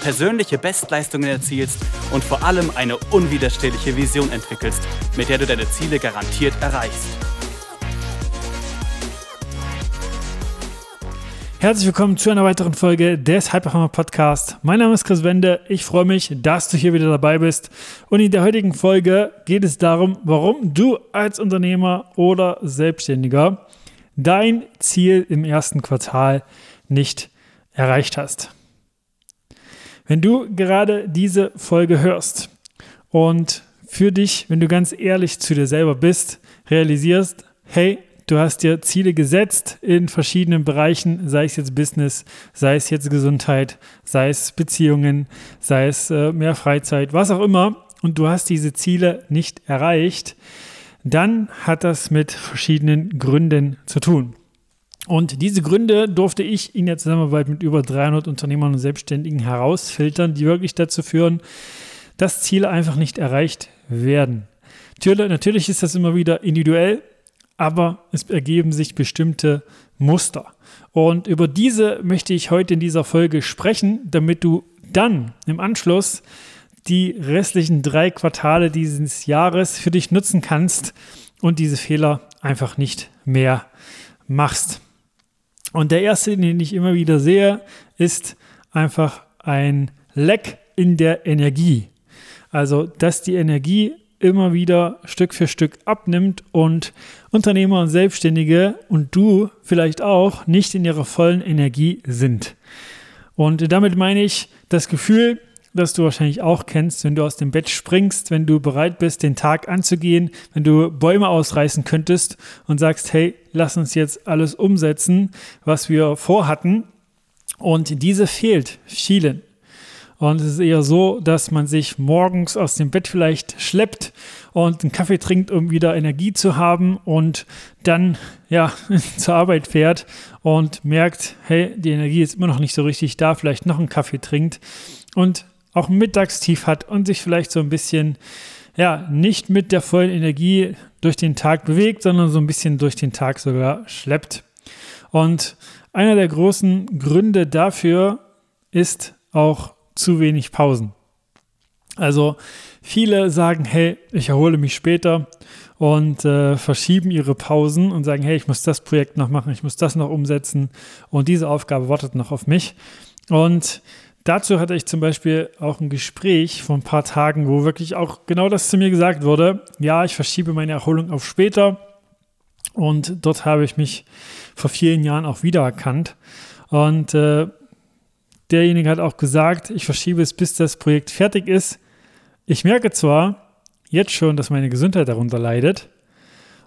persönliche Bestleistungen erzielst und vor allem eine unwiderstehliche Vision entwickelst, mit der du deine Ziele garantiert erreichst. Herzlich willkommen zu einer weiteren Folge des Hyperhammer Podcast. Mein Name ist Chris Wende. Ich freue mich, dass du hier wieder dabei bist. Und in der heutigen Folge geht es darum, warum du als Unternehmer oder Selbstständiger dein Ziel im ersten Quartal nicht erreicht hast. Wenn du gerade diese Folge hörst und für dich, wenn du ganz ehrlich zu dir selber bist, realisierst, hey, du hast dir Ziele gesetzt in verschiedenen Bereichen, sei es jetzt Business, sei es jetzt Gesundheit, sei es Beziehungen, sei es äh, mehr Freizeit, was auch immer, und du hast diese Ziele nicht erreicht, dann hat das mit verschiedenen Gründen zu tun. Und diese Gründe durfte ich in der Zusammenarbeit mit über 300 Unternehmern und Selbstständigen herausfiltern, die wirklich dazu führen, dass Ziele einfach nicht erreicht werden. Natürlich ist das immer wieder individuell, aber es ergeben sich bestimmte Muster. Und über diese möchte ich heute in dieser Folge sprechen, damit du dann im Anschluss die restlichen drei Quartale dieses Jahres für dich nutzen kannst und diese Fehler einfach nicht mehr machst. Und der erste, den ich immer wieder sehe, ist einfach ein Leck in der Energie. Also, dass die Energie immer wieder Stück für Stück abnimmt und Unternehmer und Selbstständige und du vielleicht auch nicht in ihrer vollen Energie sind. Und damit meine ich das Gefühl, das du wahrscheinlich auch kennst, wenn du aus dem Bett springst, wenn du bereit bist, den Tag anzugehen, wenn du Bäume ausreißen könntest und sagst, hey, lass uns jetzt alles umsetzen, was wir vorhatten. Und diese fehlt vielen. Und es ist eher so, dass man sich morgens aus dem Bett vielleicht schleppt und einen Kaffee trinkt, um wieder Energie zu haben und dann ja zur Arbeit fährt und merkt, hey, die Energie ist immer noch nicht so richtig da, vielleicht noch einen Kaffee trinkt und auch Mittagstief hat und sich vielleicht so ein bisschen, ja, nicht mit der vollen Energie durch den Tag bewegt, sondern so ein bisschen durch den Tag sogar schleppt. Und einer der großen Gründe dafür ist auch zu wenig Pausen. Also viele sagen, hey, ich erhole mich später und äh, verschieben ihre Pausen und sagen, hey, ich muss das Projekt noch machen, ich muss das noch umsetzen und diese Aufgabe wartet noch auf mich. Und Dazu hatte ich zum Beispiel auch ein Gespräch vor ein paar Tagen, wo wirklich auch genau das zu mir gesagt wurde. Ja, ich verschiebe meine Erholung auf später. Und dort habe ich mich vor vielen Jahren auch wiedererkannt. Und äh, derjenige hat auch gesagt, ich verschiebe es, bis das Projekt fertig ist. Ich merke zwar jetzt schon, dass meine Gesundheit darunter leidet.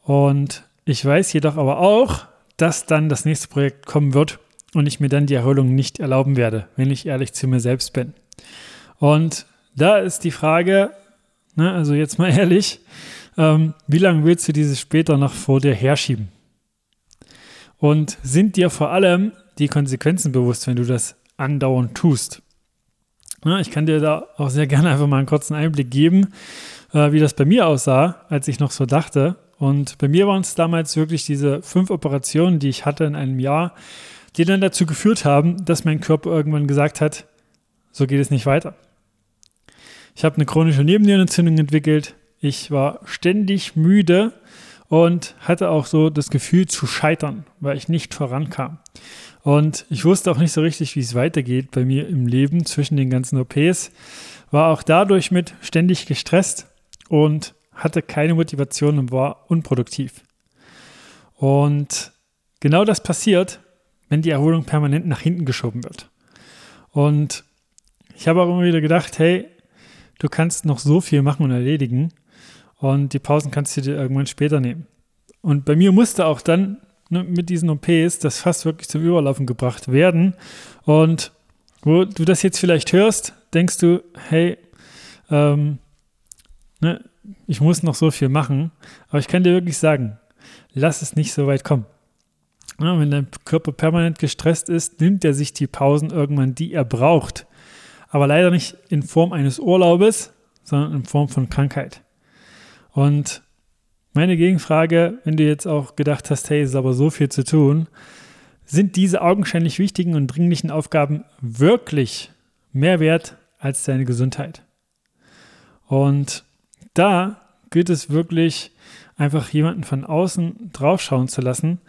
Und ich weiß jedoch aber auch, dass dann das nächste Projekt kommen wird und ich mir dann die Erholung nicht erlauben werde, wenn ich ehrlich zu mir selbst bin. Und da ist die Frage, ne, also jetzt mal ehrlich, ähm, wie lange willst du dieses später noch vor dir herschieben? Und sind dir vor allem die Konsequenzen bewusst, wenn du das andauernd tust? Ja, ich kann dir da auch sehr gerne einfach mal einen kurzen Einblick geben, äh, wie das bei mir aussah, als ich noch so dachte. Und bei mir waren es damals wirklich diese fünf Operationen, die ich hatte in einem Jahr, die dann dazu geführt haben, dass mein Körper irgendwann gesagt hat, so geht es nicht weiter. Ich habe eine chronische Nebennierenentzündung entwickelt. Ich war ständig müde und hatte auch so das Gefühl zu scheitern, weil ich nicht vorankam. Und ich wusste auch nicht so richtig, wie es weitergeht bei mir im Leben zwischen den ganzen OPs. War auch dadurch mit ständig gestresst und hatte keine Motivation und war unproduktiv. Und genau das passiert, wenn die Erholung permanent nach hinten geschoben wird. Und ich habe auch immer wieder gedacht, hey, du kannst noch so viel machen und erledigen und die Pausen kannst du dir irgendwann später nehmen. Und bei mir musste auch dann ne, mit diesen OPs das fast wirklich zum Überlaufen gebracht werden. Und wo du das jetzt vielleicht hörst, denkst du, hey, ähm, ne, ich muss noch so viel machen, aber ich kann dir wirklich sagen, lass es nicht so weit kommen. Ja, wenn dein Körper permanent gestresst ist, nimmt er sich die Pausen irgendwann, die er braucht. Aber leider nicht in Form eines Urlaubes, sondern in Form von Krankheit. Und meine Gegenfrage, wenn du jetzt auch gedacht hast, hey, es ist aber so viel zu tun, sind diese augenscheinlich wichtigen und dringlichen Aufgaben wirklich mehr wert als deine Gesundheit? Und da gilt es wirklich, einfach jemanden von außen draufschauen zu lassen,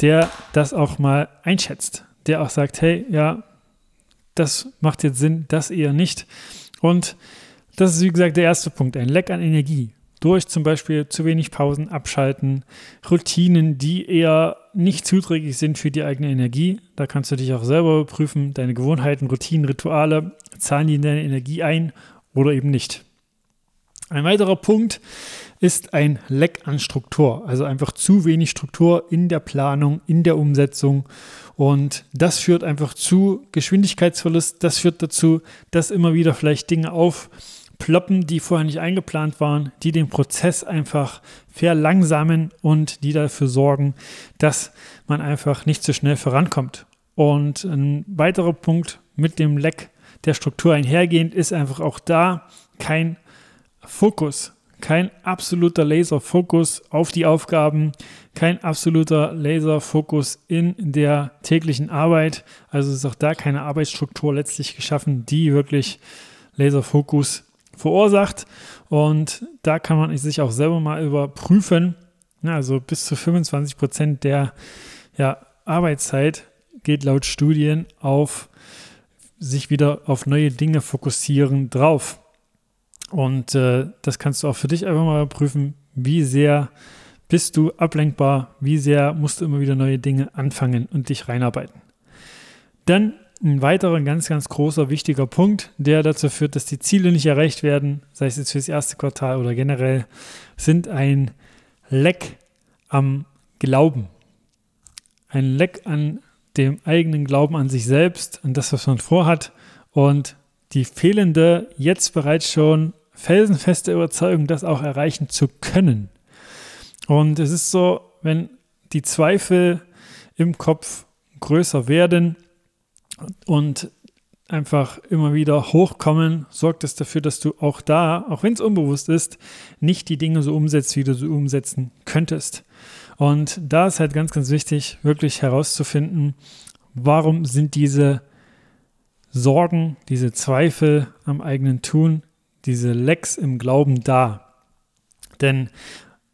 der das auch mal einschätzt, der auch sagt, hey, ja, das macht jetzt Sinn, das eher nicht. Und das ist, wie gesagt, der erste Punkt, ein Leck an Energie. Durch zum Beispiel zu wenig Pausen abschalten, Routinen, die eher nicht zuträglich sind für die eigene Energie. Da kannst du dich auch selber prüfen, deine Gewohnheiten, Routinen, Rituale, zahlen die in deine Energie ein oder eben nicht. Ein weiterer Punkt ist ein Leck an Struktur, also einfach zu wenig Struktur in der Planung, in der Umsetzung. Und das führt einfach zu Geschwindigkeitsverlust. Das führt dazu, dass immer wieder vielleicht Dinge aufploppen, die vorher nicht eingeplant waren, die den Prozess einfach verlangsamen und die dafür sorgen, dass man einfach nicht so schnell vorankommt. Und ein weiterer Punkt mit dem Leck der Struktur einhergehend ist einfach auch da kein Fokus, kein absoluter Laserfokus auf die Aufgaben, kein absoluter Laserfokus in der täglichen Arbeit. Also ist auch da keine Arbeitsstruktur letztlich geschaffen, die wirklich Laserfokus verursacht. Und da kann man sich auch selber mal überprüfen. Also bis zu 25 Prozent der ja, Arbeitszeit geht laut Studien auf sich wieder auf neue Dinge fokussieren drauf. Und äh, das kannst du auch für dich einfach mal prüfen, wie sehr bist du ablenkbar, wie sehr musst du immer wieder neue Dinge anfangen und dich reinarbeiten. Dann ein weiterer ganz, ganz großer, wichtiger Punkt, der dazu führt, dass die Ziele nicht erreicht werden, sei es jetzt für das erste Quartal oder generell, sind ein Leck am Glauben. Ein Leck an dem eigenen Glauben an sich selbst, an das, was man vorhat und die fehlende, jetzt bereits schon felsenfeste Überzeugung, das auch erreichen zu können. Und es ist so, wenn die Zweifel im Kopf größer werden und einfach immer wieder hochkommen, sorgt es dafür, dass du auch da, auch wenn es unbewusst ist, nicht die Dinge so umsetzt, wie du sie umsetzen könntest. Und da ist halt ganz, ganz wichtig, wirklich herauszufinden, warum sind diese Sorgen, diese Zweifel am eigenen Tun diese Lecks im Glauben da. Denn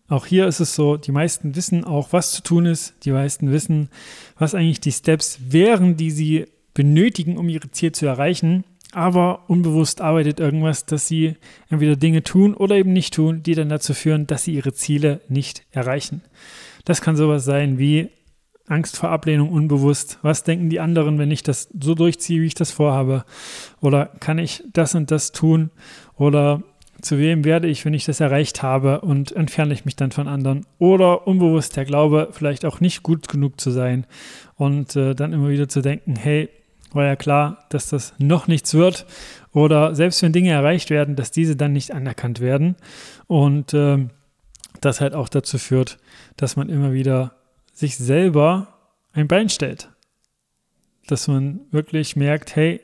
auch hier ist es so, die meisten wissen auch, was zu tun ist. Die meisten wissen, was eigentlich die Steps wären, die sie benötigen, um ihre Ziele zu erreichen. Aber unbewusst arbeitet irgendwas, dass sie entweder Dinge tun oder eben nicht tun, die dann dazu führen, dass sie ihre Ziele nicht erreichen. Das kann sowas sein wie Angst vor Ablehnung unbewusst. Was denken die anderen, wenn ich das so durchziehe, wie ich das vorhabe? Oder kann ich das und das tun? Oder zu wem werde ich, wenn ich das erreicht habe und entferne ich mich dann von anderen? Oder unbewusst der Glaube, vielleicht auch nicht gut genug zu sein und äh, dann immer wieder zu denken, hey, war ja klar, dass das noch nichts wird. Oder selbst wenn Dinge erreicht werden, dass diese dann nicht anerkannt werden. Und äh, das halt auch dazu führt, dass man immer wieder sich selber ein Bein stellt. Dass man wirklich merkt, hey,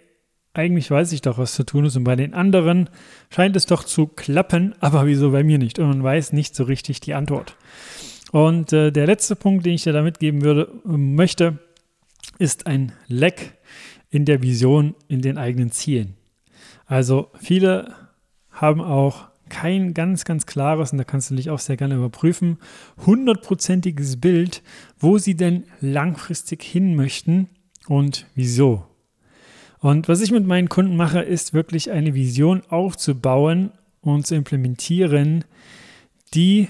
eigentlich weiß ich doch, was zu tun ist. Und bei den anderen scheint es doch zu klappen, aber wieso bei mir nicht? Und man weiß nicht so richtig die Antwort. Und äh, der letzte Punkt, den ich dir da mitgeben würde, möchte, ist ein Leck in der Vision, in den eigenen Zielen. Also viele haben auch kein ganz, ganz klares, und da kannst du dich auch sehr gerne überprüfen, hundertprozentiges Bild, wo sie denn langfristig hin möchten und wieso. Und was ich mit meinen Kunden mache, ist wirklich eine Vision aufzubauen und zu implementieren, die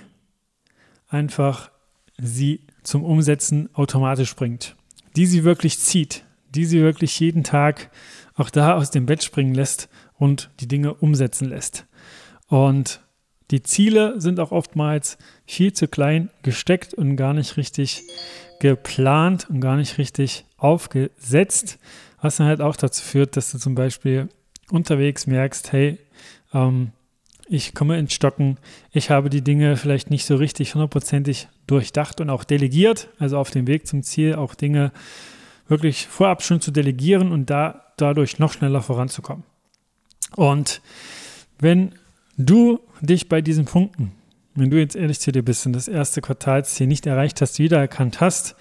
einfach sie zum Umsetzen automatisch bringt, die sie wirklich zieht, die sie wirklich jeden Tag auch da aus dem Bett springen lässt und die Dinge umsetzen lässt. Und die Ziele sind auch oftmals viel zu klein gesteckt und gar nicht richtig geplant und gar nicht richtig aufgesetzt, was dann halt auch dazu führt, dass du zum Beispiel unterwegs merkst, hey, ähm, ich komme ins Stocken, ich habe die Dinge vielleicht nicht so richtig hundertprozentig durchdacht und auch delegiert, also auf dem Weg zum Ziel auch Dinge wirklich vorab schon zu delegieren und da dadurch noch schneller voranzukommen. Und wenn du dich bei diesen Punkten, wenn du jetzt ehrlich zu dir bist und das erste Quartalsziel nicht erreicht hast, wiedererkannt hast,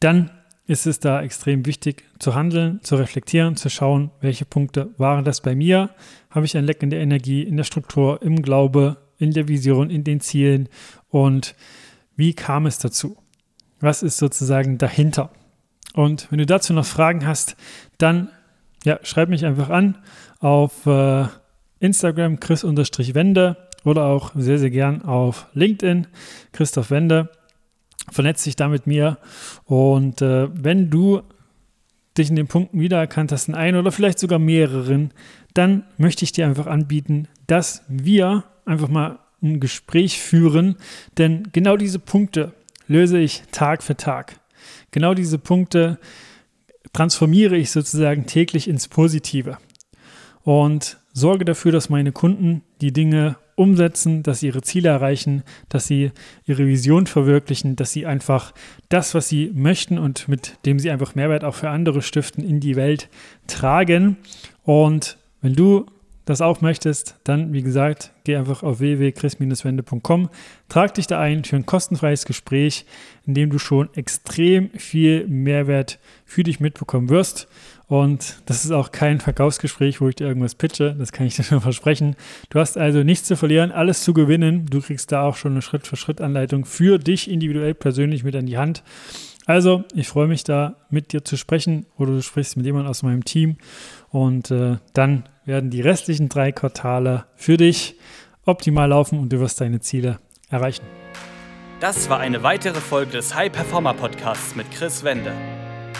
dann ist es da extrem wichtig zu handeln, zu reflektieren, zu schauen, welche Punkte waren das bei mir? Habe ich ein Leck in der Energie, in der Struktur, im Glaube, in der Vision, in den Zielen und wie kam es dazu? Was ist sozusagen dahinter? Und wenn du dazu noch Fragen hast, dann ja, schreib mich einfach an auf äh, Instagram chris-wende oder auch sehr, sehr gern auf LinkedIn Christoph Wende vernetzt dich da mit mir. Und äh, wenn du dich in den Punkten wiedererkannt hast, in einen oder vielleicht sogar mehreren, dann möchte ich dir einfach anbieten, dass wir einfach mal ein Gespräch führen, denn genau diese Punkte löse ich Tag für Tag. Genau diese Punkte transformiere ich sozusagen täglich ins Positive und sorge dafür, dass meine Kunden die Dinge umsetzen, dass sie ihre Ziele erreichen, dass sie ihre Vision verwirklichen, dass sie einfach das, was sie möchten und mit dem sie einfach Mehrwert auch für andere stiften, in die Welt tragen. Und wenn du das auch möchtest, dann, wie gesagt, geh einfach auf www.chris-wende.com, trag dich da ein für ein kostenfreies Gespräch, in dem du schon extrem viel Mehrwert für dich mitbekommen wirst. Und das ist auch kein Verkaufsgespräch, wo ich dir irgendwas pitche. Das kann ich dir schon versprechen. Du hast also nichts zu verlieren, alles zu gewinnen. Du kriegst da auch schon eine Schritt-für-Schritt-Anleitung für dich individuell persönlich mit an die Hand. Also, ich freue mich da mit dir zu sprechen oder du sprichst mit jemandem aus meinem Team und äh, dann werden die restlichen drei Quartale für dich optimal laufen und du wirst deine Ziele erreichen. Das war eine weitere Folge des High Performer Podcasts mit Chris Wende.